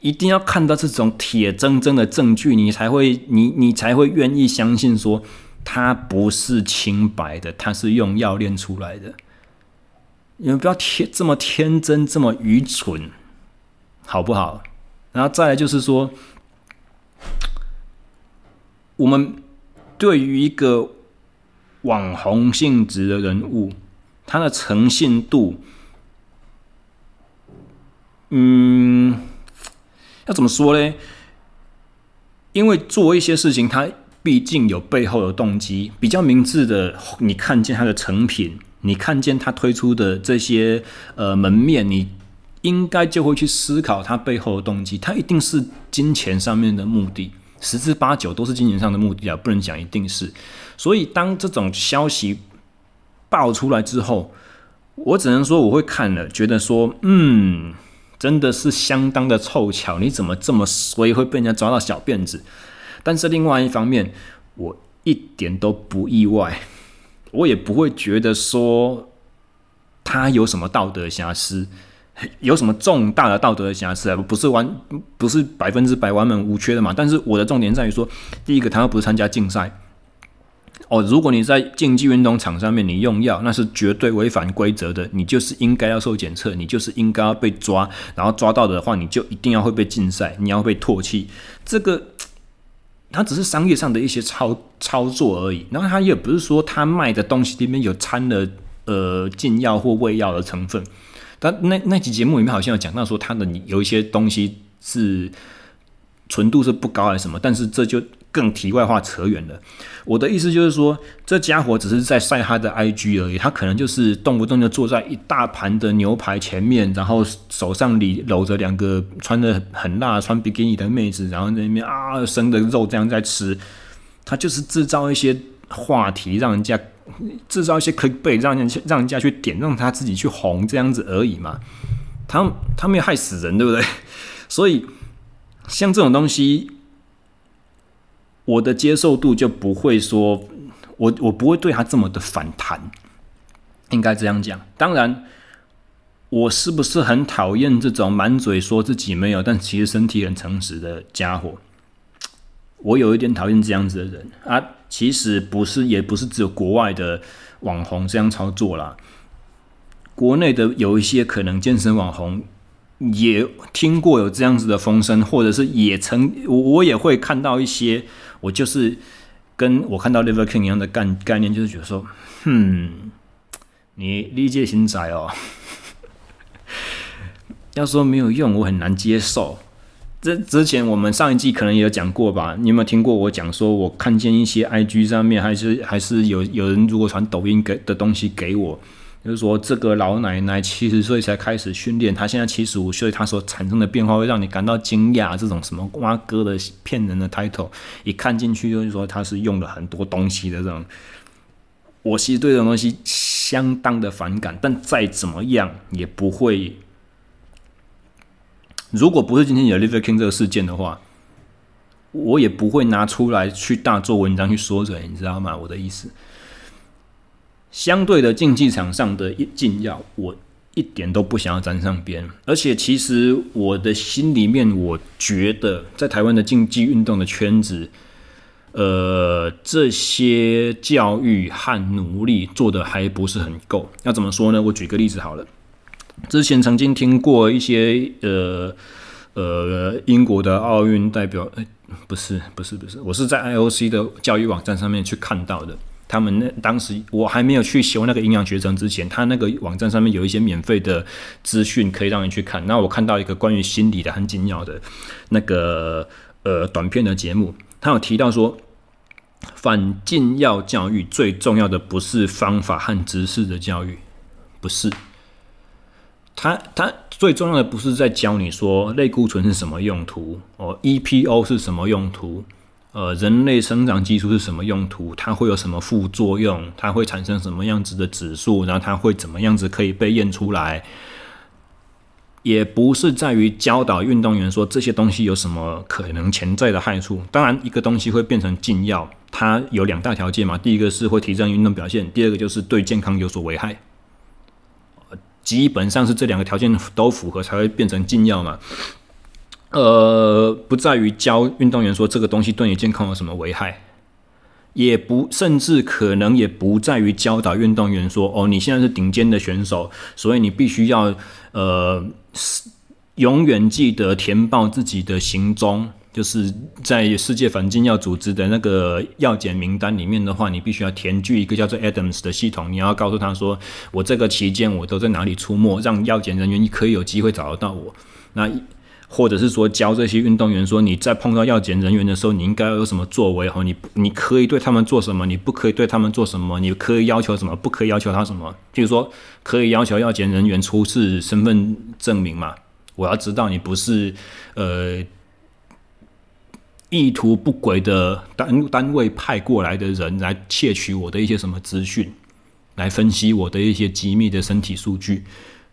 一定要看到这种铁铮铮的证据，你才会你你才会愿意相信说它不是清白的，它是用药炼出来的。你们不要天这么天真，这么愚蠢，好不好？然后再来就是说，我们对于一个网红性质的人物，他的诚信度，嗯，要怎么说呢？因为做一些事情，他毕竟有背后的动机，比较明智的，你看见他的成品。你看见他推出的这些呃门面，你应该就会去思考他背后的动机。他一定是金钱上面的目的，十之八九都是金钱上的目的啊，不能讲一定是。所以当这种消息爆出来之后，我只能说我会看了，觉得说，嗯，真的是相当的凑巧，你怎么这么衰，会被人家抓到小辫子？但是另外一方面，我一点都不意外。我也不会觉得说他有什么道德瑕疵，有什么重大的道德瑕疵啊？不是完，不是百分之百完美无缺的嘛。但是我的重点在于说，第一个，他又不是参加竞赛哦。如果你在竞技运动场上面你用药，那是绝对违反规则的，你就是应该要受检测，你就是应该要被抓，然后抓到的话，你就一定要会被禁赛，你要被唾弃。这个。它只是商业上的一些操操作而已，然后它也不是说他卖的东西里面有掺了呃禁药或伪药的成分。但那那期节目里面好像有讲到说，他的有一些东西是纯度是不高还是什么，但是这就。更题外话扯远了，我的意思就是说，这家伙只是在晒他的 IG 而已，他可能就是动不动就坐在一大盘的牛排前面，然后手上里搂着两个穿得很辣、穿比基尼的妹子，然后在那边啊生的肉这样在吃，他就是制造一些话题，让人家制造一些 clickbait，让人家让人家去点，让他自己去红这样子而已嘛。他他没有害死人，对不对？所以像这种东西。我的接受度就不会说，我我不会对他这么的反弹，应该这样讲。当然，我是不是很讨厌这种满嘴说自己没有，但其实身体很诚实的家伙？我有一点讨厌这样子的人啊。其实不是，也不是只有国外的网红这样操作啦，国内的有一些可能健身网红。也听过有这样子的风声，或者是也曾我我也会看到一些，我就是跟我看到 Liver King 一样的概概念，就是觉得说，哼，你理解心窄哦，要说没有用，我很难接受。这之前我们上一季可能也有讲过吧？你有没有听过我讲说，我看见一些 IG 上面还是还是有有人如果传抖音给的东西给我。就是说，这个老奶奶七十岁才开始训练，她现在七十五岁，她所产生的变化会让你感到惊讶。这种什么瓜哥的骗人的 title，一看进去就是说她是用了很多东西的这种。我其实对这种东西相当的反感，但再怎么样也不会。如果不是今天有 Liver King 这个事件的话，我也不会拿出来去大做文章去说嘴，你知道吗？我的意思。相对的竞技场上的一禁药，我一点都不想要沾上边。而且，其实我的心里面，我觉得在台湾的竞技运动的圈子，呃，这些教育和努力做的还不是很够。要怎么说呢？我举个例子好了。之前曾经听过一些呃呃英国的奥运代表，哎，不是不是不是，我是在 IOC 的教育网站上面去看到的。他们那当时我还没有去修那个营养学程之前，他那个网站上面有一些免费的资讯可以让你去看。那我看到一个关于心理的很紧要的那个呃短片的节目，他有提到说，反禁药教育最重要的不是方法和知识的教育，不是。他他最重要的不是在教你说类固醇是什么用途哦，EPO 是什么用途。呃，人类生长激素是什么用途？它会有什么副作用？它会产生什么样子的指数？然后它会怎么样子可以被验出来？也不是在于教导运动员说这些东西有什么可能潜在的害处。当然，一个东西会变成禁药，它有两大条件嘛。第一个是会提升运动表现，第二个就是对健康有所危害。基本上是这两个条件都符合才会变成禁药嘛。呃，不在于教运动员说这个东西对你健康有什么危害，也不甚至可能也不在于教导运动员说：“哦，你现在是顶尖的选手，所以你必须要呃永远记得填报自己的行踪。”就是在世界反禁药组织的那个药检名单里面的话，你必须要填具一个叫做 Adams 的系统。你要告诉他说，我这个期间我都在哪里出没，让药检人员可以有机会找得到我。那或者是说教这些运动员说，你在碰到药检人员的时候，你应该要有什么作为？哈，你你可以对他们做什么？你不可以对他们做什么？你可以要求什么？不可以要求他什么？譬如说，可以要求药检人员出示身份证明嘛？我要知道你不是呃。意图不轨的单单位派过来的人来窃取我的一些什么资讯，来分析我的一些机密的身体数据。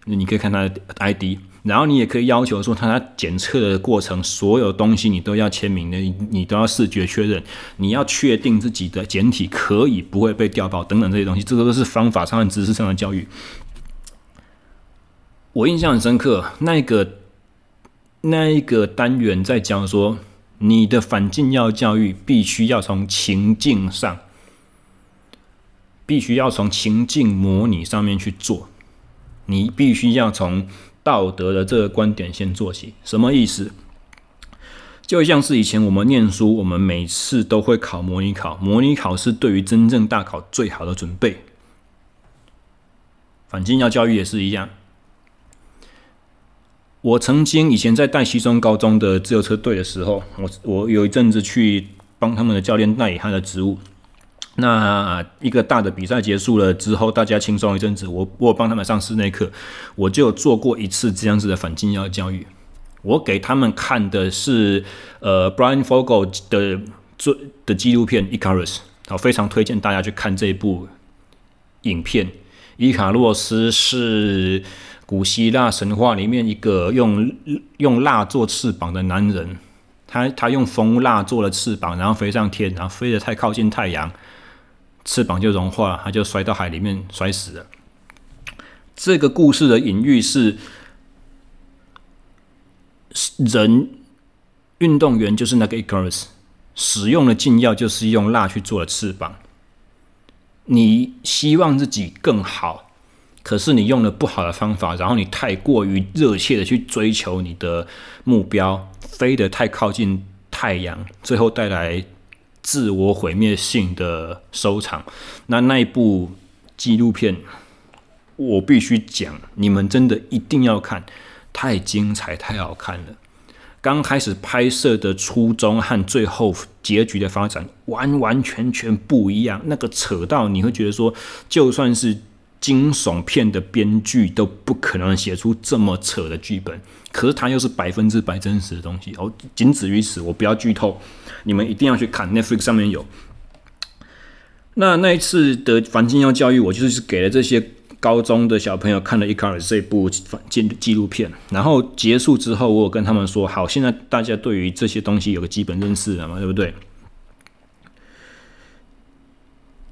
你可以看他的 ID，然后你也可以要求说，他检测的过程所有东西你都要签名的，你都要视觉确认，你要确定自己的检体可以不会被调包等等这些东西，这个都是方法上和知识上的教育。我印象很深刻，那个那一个单元在讲说。你的反禁药教育必须要从情境上，必须要从情境模拟上面去做。你必须要从道德的这个观点先做起。什么意思？就像是以前我们念书，我们每次都会考模拟考，模拟考是对于真正大考最好的准备。反禁药教育也是一样。我曾经以前在带西中高中的自由车队的时候，我我有一阵子去帮他们的教练代理他的职务。那一个大的比赛结束了之后，大家轻松一阵子，我我帮他们上室内课，我就做过一次这样子的反禁药教育。我给他们看的是呃 Brian Fogel 的做的纪录片《Icarus》，好，非常推荐大家去看这一部影片。伊卡洛斯是。古希腊神话里面一个用用蜡做翅膀的男人，他他用蜂蜡做了翅膀，然后飞上天，然后飞得太靠近太阳，翅膀就融化，他就摔到海里面摔死了。这个故事的隐喻是，人运动员就是那个 Icarus，使用了禁药就是用蜡去做了翅膀。你希望自己更好。可是你用了不好的方法，然后你太过于热切的去追求你的目标，飞得太靠近太阳，最后带来自我毁灭性的收场。那那一部纪录片，我必须讲，你们真的一定要看，太精彩，太好看了。刚开始拍摄的初衷和最后结局的发展完完全全不一样，那个扯到你会觉得说，就算是。惊悚片的编剧都不可能写出这么扯的剧本，可是它又是百分之百真实的东西哦。仅止于此，我不要剧透，你们一定要去看，Netflix 上面有。那那一次的反禁药教育，我就是给了这些高中的小朋友看了《Icarus》这部反禁纪录片，然后结束之后，我有跟他们说：好，现在大家对于这些东西有个基本认识了嘛，对不对？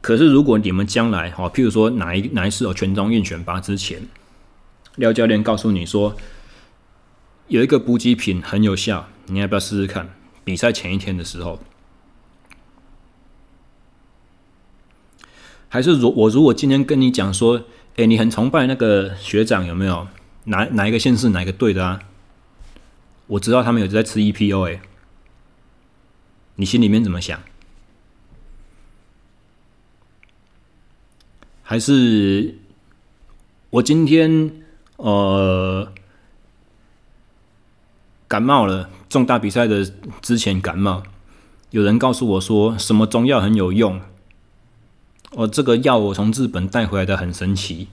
可是，如果你们将来哈，譬如说哪一哪一次有全中运选拔之前，廖教练告诉你说有一个补给品很有效，你要不要试试看？比赛前一天的时候，还是如我如果今天跟你讲说，哎，你很崇拜那个学长有没有？哪哪一个县市哪个队的啊？我知道他们有在吃 EPO，哎，你心里面怎么想？还是我今天呃感冒了，重大比赛的之前感冒，有人告诉我说什么中药很有用，哦，这个药我从日本带回来的很神奇，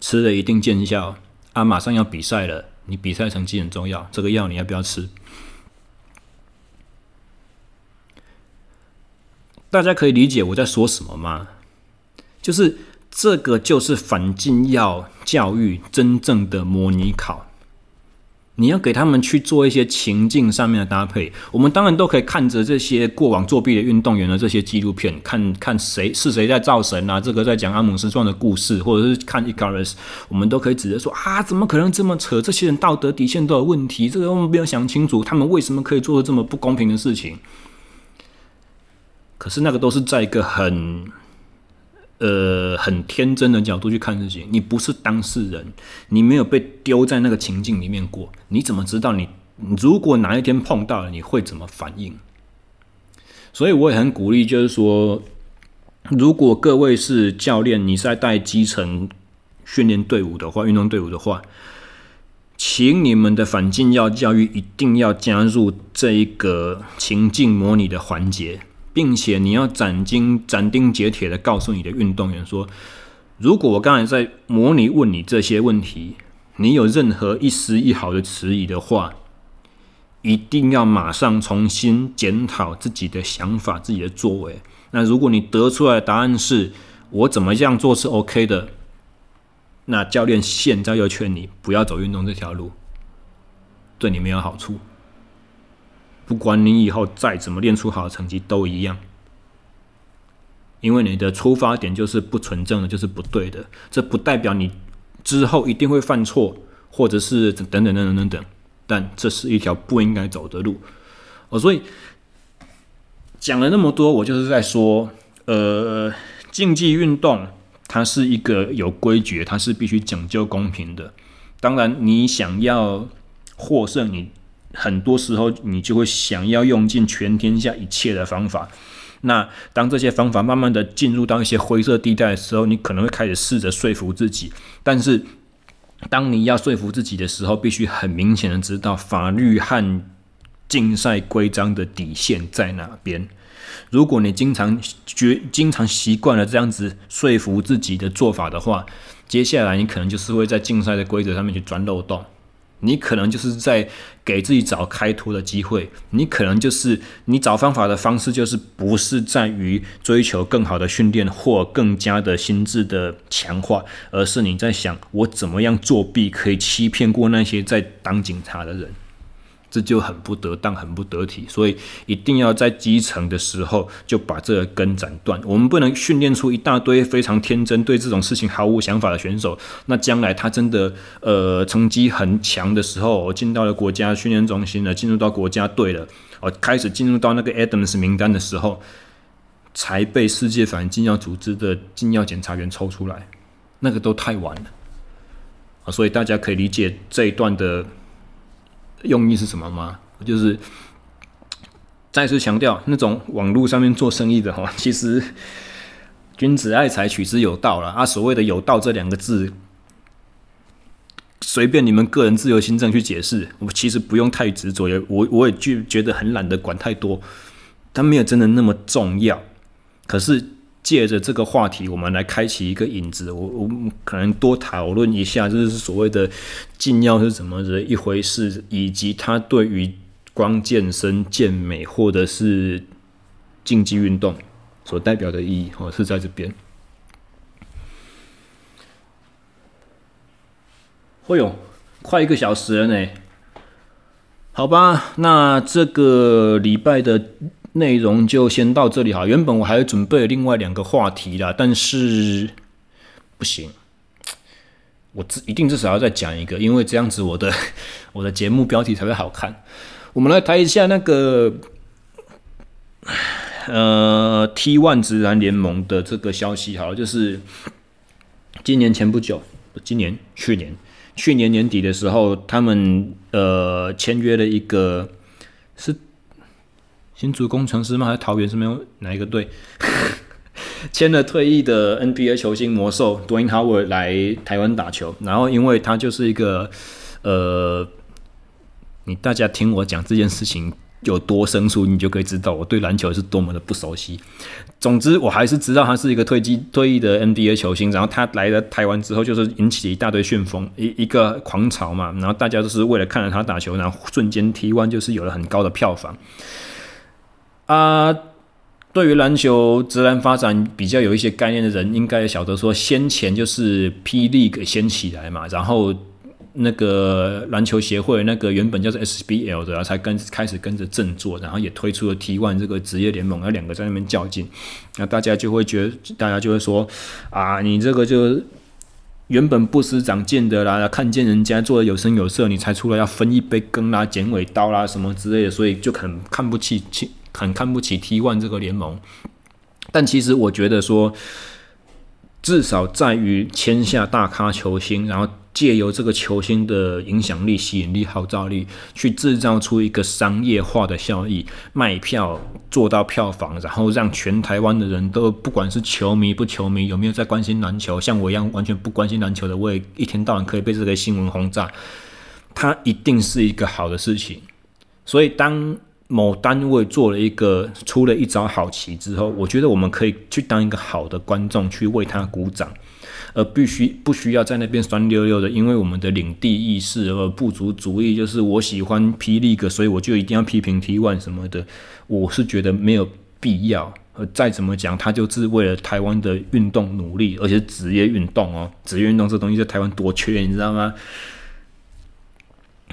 吃了一定见效啊！马上要比赛了，你比赛成绩很重要，这个药你要不要吃？大家可以理解我在说什么吗？就是这个，就是反禁药教育真正的模拟考。你要给他们去做一些情境上面的搭配。我们当然都可以看着这些过往作弊的运动员的这些纪录片，看看谁是谁在造神啊？这个在讲阿姆斯壮的故事，或者是看伊卡洛斯，我们都可以指着说啊，怎么可能这么扯？这些人道德底线都有问题，这个我们没有想清楚，他们为什么可以做出这么不公平的事情？可是那个都是在一个很呃很天真的角度去看事情。你不是当事人，你没有被丢在那个情境里面过，你怎么知道你如果哪一天碰到了，你会怎么反应？所以我也很鼓励，就是说，如果各位是教练，你是在带基层训练队伍的话，运动队伍的话。请你们的反禁药教育一定要加入这一个情境模拟的环节，并且你要斩钉斩钉截铁的告诉你的运动员说：如果我刚才在模拟问你这些问题，你有任何一丝一毫的迟疑的话，一定要马上重新检讨自己的想法、自己的作为。那如果你得出来的答案是我怎么样做是 OK 的。那教练现在又劝你不要走运动这条路，对你没有好处。不管你以后再怎么练出好的成绩都一样，因为你的出发点就是不纯正的，就是不对的。这不代表你之后一定会犯错，或者是等等等等等等。但这是一条不应该走的路。哦，所以讲了那么多，我就是在说，呃，竞技运动。它是一个有规矩，它是必须讲究公平的。当然，你想要获胜，你很多时候你就会想要用尽全天下一切的方法。那当这些方法慢慢的进入到一些灰色地带的时候，你可能会开始试着说服自己。但是，当你要说服自己的时候，必须很明显的知道法律和竞赛规章的底线在哪边。如果你经常觉经常习惯了这样子说服自己的做法的话，接下来你可能就是会在竞赛的规则上面去钻漏洞，你可能就是在给自己找开脱的机会，你可能就是你找方法的方式就是不是在于追求更好的训练或更加的心智的强化，而是你在想我怎么样作弊可以欺骗过那些在当警察的人。这就很不得当，很不得体，所以一定要在基层的时候就把这个根斩断。我们不能训练出一大堆非常天真、对这种事情毫无想法的选手。那将来他真的呃成绩很强的时候，进到了国家训练中心了，进入到国家队了，哦开始进入到那个 Adams 名单的时候，才被世界反禁药组织的禁药检查员抽出来，那个都太晚了啊！所以大家可以理解这一段的。用意是什么吗？就是再次强调，那种网络上面做生意的哈，其实君子爱财，取之有道了啊。所谓的“有道”这两个字，随便你们个人自由心证去解释，我其实不用太执着，也我我也就觉得很懒得管太多，它没有真的那么重要。可是。借着这个话题，我们来开启一个引子。我我可能多讨论一下，就是所谓的禁药是怎么的一回事，以及它对于光健身、健美或者是竞技运动所代表的意义。哦，是在这边。哎呦，快一个小时了呢。好吧，那这个礼拜的。内容就先到这里哈。原本我还准备另外两个话题啦，但是不行，我一定至少要再讲一个，因为这样子我的 我的节目标题才会好看。我们来谈一下那个呃 T One 直男联盟的这个消息哈，就是今年前不久，今年去年去年年底的时候，他们呃签约了一个是。新竹工程师吗？还是桃园？是没有哪一个队 签了退役的 NBA 球星魔兽 Dwayne Howard 来台湾打球？然后，因为他就是一个呃，你大家听我讲这件事情有多生疏，你就可以知道我对篮球是多么的不熟悉。总之，我还是知道他是一个退役退役的 NBA 球星。然后他来了台湾之后，就是引起一大堆旋风，一一个狂潮嘛。然后大家都是为了看着他打球，然后瞬间 T1 就是有了很高的票房。啊，对于篮球职篮发展比较有一些概念的人，应该晓得说，先前就是 P League 先起来嘛，然后那个篮球协会那个原本叫做 SBL 的，然后才跟开始跟着振作，然后也推出了 T1 这个职业联盟，那两个在那边较劲，那大家就会觉得，大家就会说，啊，你这个就原本不思长进的啦，看见人家做的有声有色，你才出来要分一杯羹啦、剪尾刀啦什么之类的，所以就很看不起很看不起 T one 这个联盟。但其实我觉得说，至少在于签下大咖球星，然后借由这个球星的影响力、吸引力、号召力，去制造出一个商业化的效益，卖票做到票房，然后让全台湾的人都不管是球迷不球迷，有没有在关心篮球，像我一样完全不关心篮球的，我也一天到晚可以被这个新闻轰炸，它一定是一个好的事情。所以当某单位做了一个出了一招好棋之后，我觉得我们可以去当一个好的观众，去为他鼓掌，而必须不需要在那边酸溜溜的，因为我们的领地意识而不足主义，就是我喜欢 P. League，所以我就一定要批评 T One 什么的。我是觉得没有必要。而再怎么讲，他就是为了台湾的运动努力，而且职业运动哦，职业运动这东西在台湾多缺，你知道吗？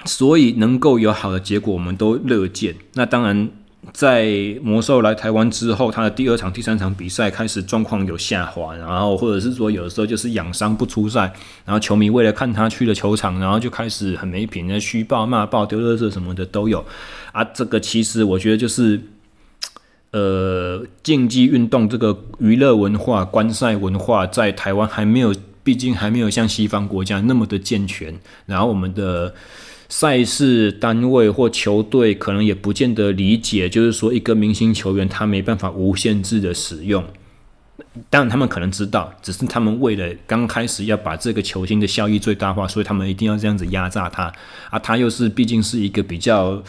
所以能够有好的结果，我们都乐见。那当然，在魔兽来台湾之后，他的第二场、第三场比赛开始状况有下滑，然后或者是说有的时候就是养伤不出赛，然后球迷为了看他去了球场，然后就开始很没品那嘘爆、骂爆、丢垃圾什么的都有。啊，这个其实我觉得就是，呃，竞技运动这个娱乐文化、观赛文化在台湾还没有，毕竟还没有像西方国家那么的健全，然后我们的。赛事单位或球队可能也不见得理解，就是说一个明星球员他没办法无限制的使用。当然他们可能知道，只是他们为了刚开始要把这个球星的效益最大化，所以他们一定要这样子压榨他啊。他又是毕竟是一个比较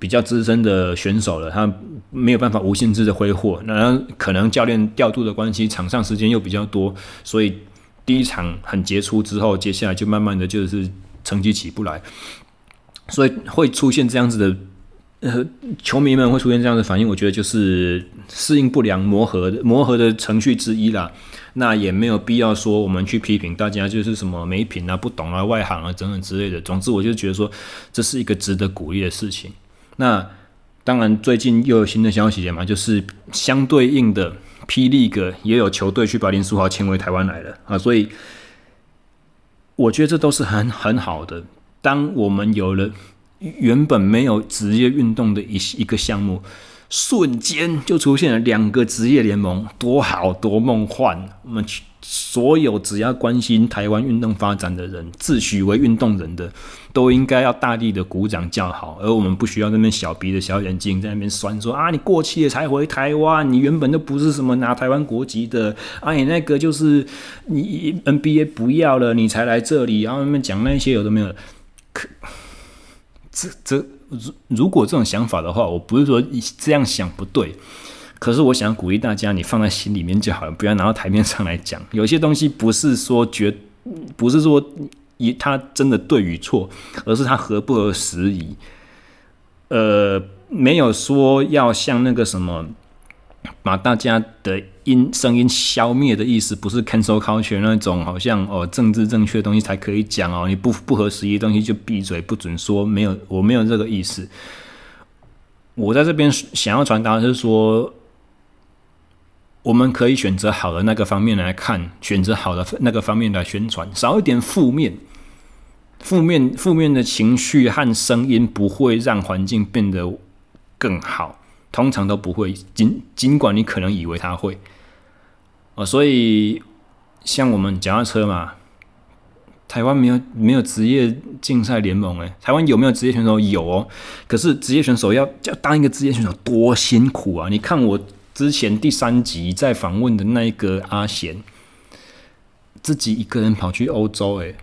比较资深的选手了，他没有办法无限制的挥霍。那可能教练调度的关系，场上时间又比较多，所以第一场很杰出之后，接下来就慢慢的就是成绩起不来。所以会出现这样子的，呃，球迷们会出现这样的反应，我觉得就是适应不良、磨合的磨合的程序之一啦。那也没有必要说我们去批评大家就是什么没品啊、不懂啊、外行啊等等之类的。总之，我就觉得说这是一个值得鼓励的事情。那当然，最近又有新的消息了嘛，就是相对应的 P. League 也有球队去把林书豪签回台湾来了啊。所以我觉得这都是很很好的。当我们有了原本没有职业运动的一一个项目，瞬间就出现了两个职业联盟，多好多梦幻！我们所有只要关心台湾运动发展的人，自诩为运动人的，都应该要大力的鼓掌叫好，而我们不需要那边小鼻子小眼睛在那边酸说啊，你过气了才回台湾，你原本都不是什么拿台湾国籍的，啊，你那个就是你 NBA 不要了，你才来这里，然后那边讲那些有的没有。可这这如如果这种想法的话，我不是说这样想不对，可是我想鼓励大家，你放在心里面就好了，不要拿到台面上来讲。有些东西不是说绝，不是说以他真的对与错，而是他合不合时宜。呃，没有说要像那个什么。把大家的音声音消灭的意思，不是 cancel culture 那种，好像哦政治正确的东西才可以讲哦，你不不合时宜的东西就闭嘴不准说，没有，我没有这个意思。我在这边想要传达的是说，我们可以选择好的那个方面来看，选择好的那个方面来宣传，少一点负面，负面负面的情绪和声音不会让环境变得更好。通常都不会，尽尽管你可能以为他会，哦，所以像我们脚踏车嘛，台湾没有没有职业竞赛联盟诶，台湾有没有职业选手？有哦，可是职业选手要要当一个职业选手多辛苦啊！你看我之前第三集在访问的那一个阿贤，自己一个人跑去欧洲，诶，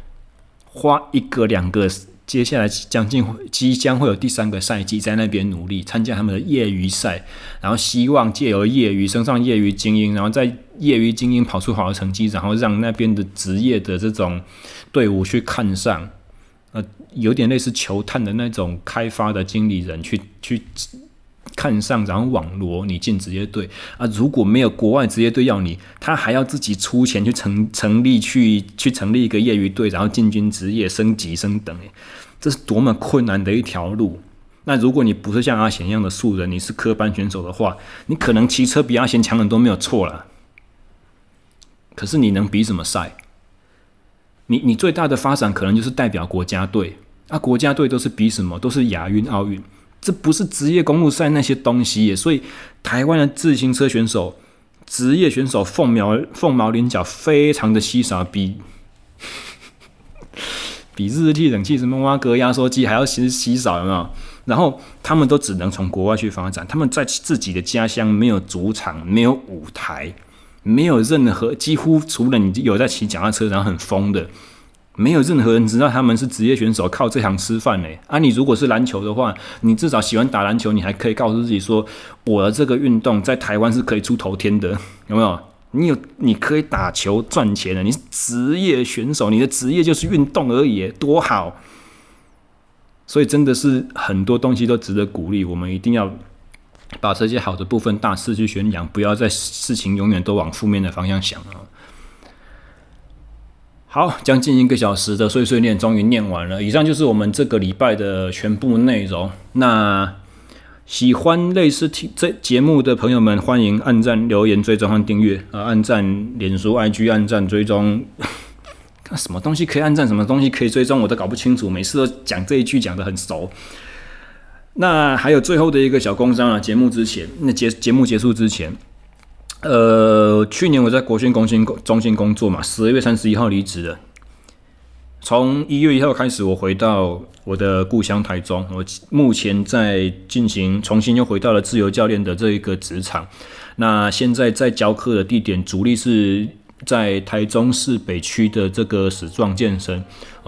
花一个两个。接下来将近即将会有第三个赛季在那边努力参加他们的业余赛，然后希望借由业余升上业余精英，然后再业余精英跑出好的成绩，然后让那边的职业的这种队伍去看上，呃，有点类似球探的那种开发的经理人去去看上，然后网罗你进职业队啊。如果没有国外职业队要你，他还要自己出钱去成成立去去成立一个业余队，然后进军职业升级升等，这是多么困难的一条路！那如果你不是像阿贤一样的素人，你是科班选手的话，你可能骑车比阿贤强很多，没有错了。可是你能比什么赛？你你最大的发展可能就是代表国家队，啊，国家队都是比什么？都是亚运、奥运，这不是职业公路赛那些东西耶。所以台湾的自行车选手、职业选手凤毛凤毛麟角，非常的稀少，比 比日系冷气什么挖格压缩机还要稀稀少，有没有？然后他们都只能从国外去发展，他们在自己的家乡没有主场，没有舞台，没有任何几乎除了你有在骑脚踏车，然后很疯的，没有任何人知道他们是职业选手，靠这行吃饭嘞。啊，你如果是篮球的话，你至少喜欢打篮球，你还可以告诉自己说，我的这个运动在台湾是可以出头天的，有没有？你有你可以打球赚钱的，你是职业选手，你的职业就是运动而已，多好。所以真的是很多东西都值得鼓励，我们一定要把这些好的部分大肆去宣扬，不要在事情永远都往负面的方向想啊。好，将近一个小时的碎碎念终于念完了，以上就是我们这个礼拜的全部内容。那喜欢类似听这节目的朋友们，欢迎按赞、留言、追踪和订阅啊！按赞脸书、IG，按赞追踪。什么东西可以按赞，什么东西可以追踪，我都搞不清楚。每次都讲这一句讲得很熟。那还有最后的一个小工商啊，节目之前，那节节目结束之前，呃，去年我在国训中心中心工作嘛，十二月三十一号离职了。从一月一号开始，我回到我的故乡台中。我目前在进行重新又回到了自由教练的这一个职场。那现在在教课的地点主力是。在台中市北区的这个史壮健身，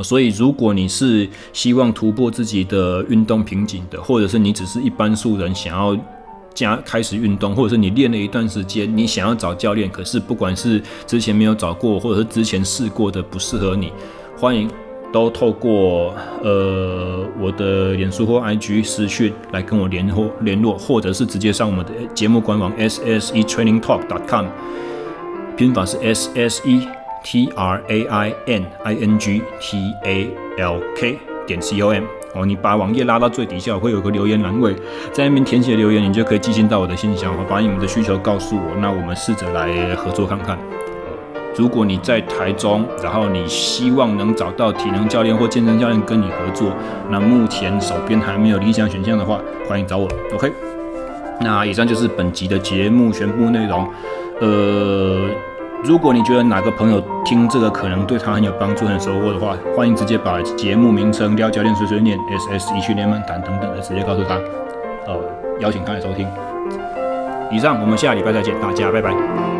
所以如果你是希望突破自己的运动瓶颈的，或者是你只是一般素人想要加开始运动，或者是你练了一段时间，你想要找教练，可是不管是之前没有找过，或者是之前试过的不适合你，欢迎都透过呃我的脸书或 IG 私讯来跟我联络联络，或者是直接上我们的节目官网 ssetrainingtalk.com。拼法是 S S E T R A I N I N G T A L K 点 C O M 哦，你把网页拉到最底下，会有个留言栏位，在那边填写留言，你就可以寄信到我的信箱，我把你们的需求告诉我，那我们试着来合作看看。如果你在台中，然后你希望能找到体能教练或健身教练跟你合作，那目前手边还没有理想选项的话，欢迎找我。OK，那以上就是本集的节目全部内容。呃，如果你觉得哪个朋友听这个可能对他很有帮助、很收获的话，欢迎直接把节目名称“撩教练碎碎念 S S 一训练漫谈”等等的直接告诉他，呃，邀请他来收听。以上，我们下礼拜再见，大家拜拜。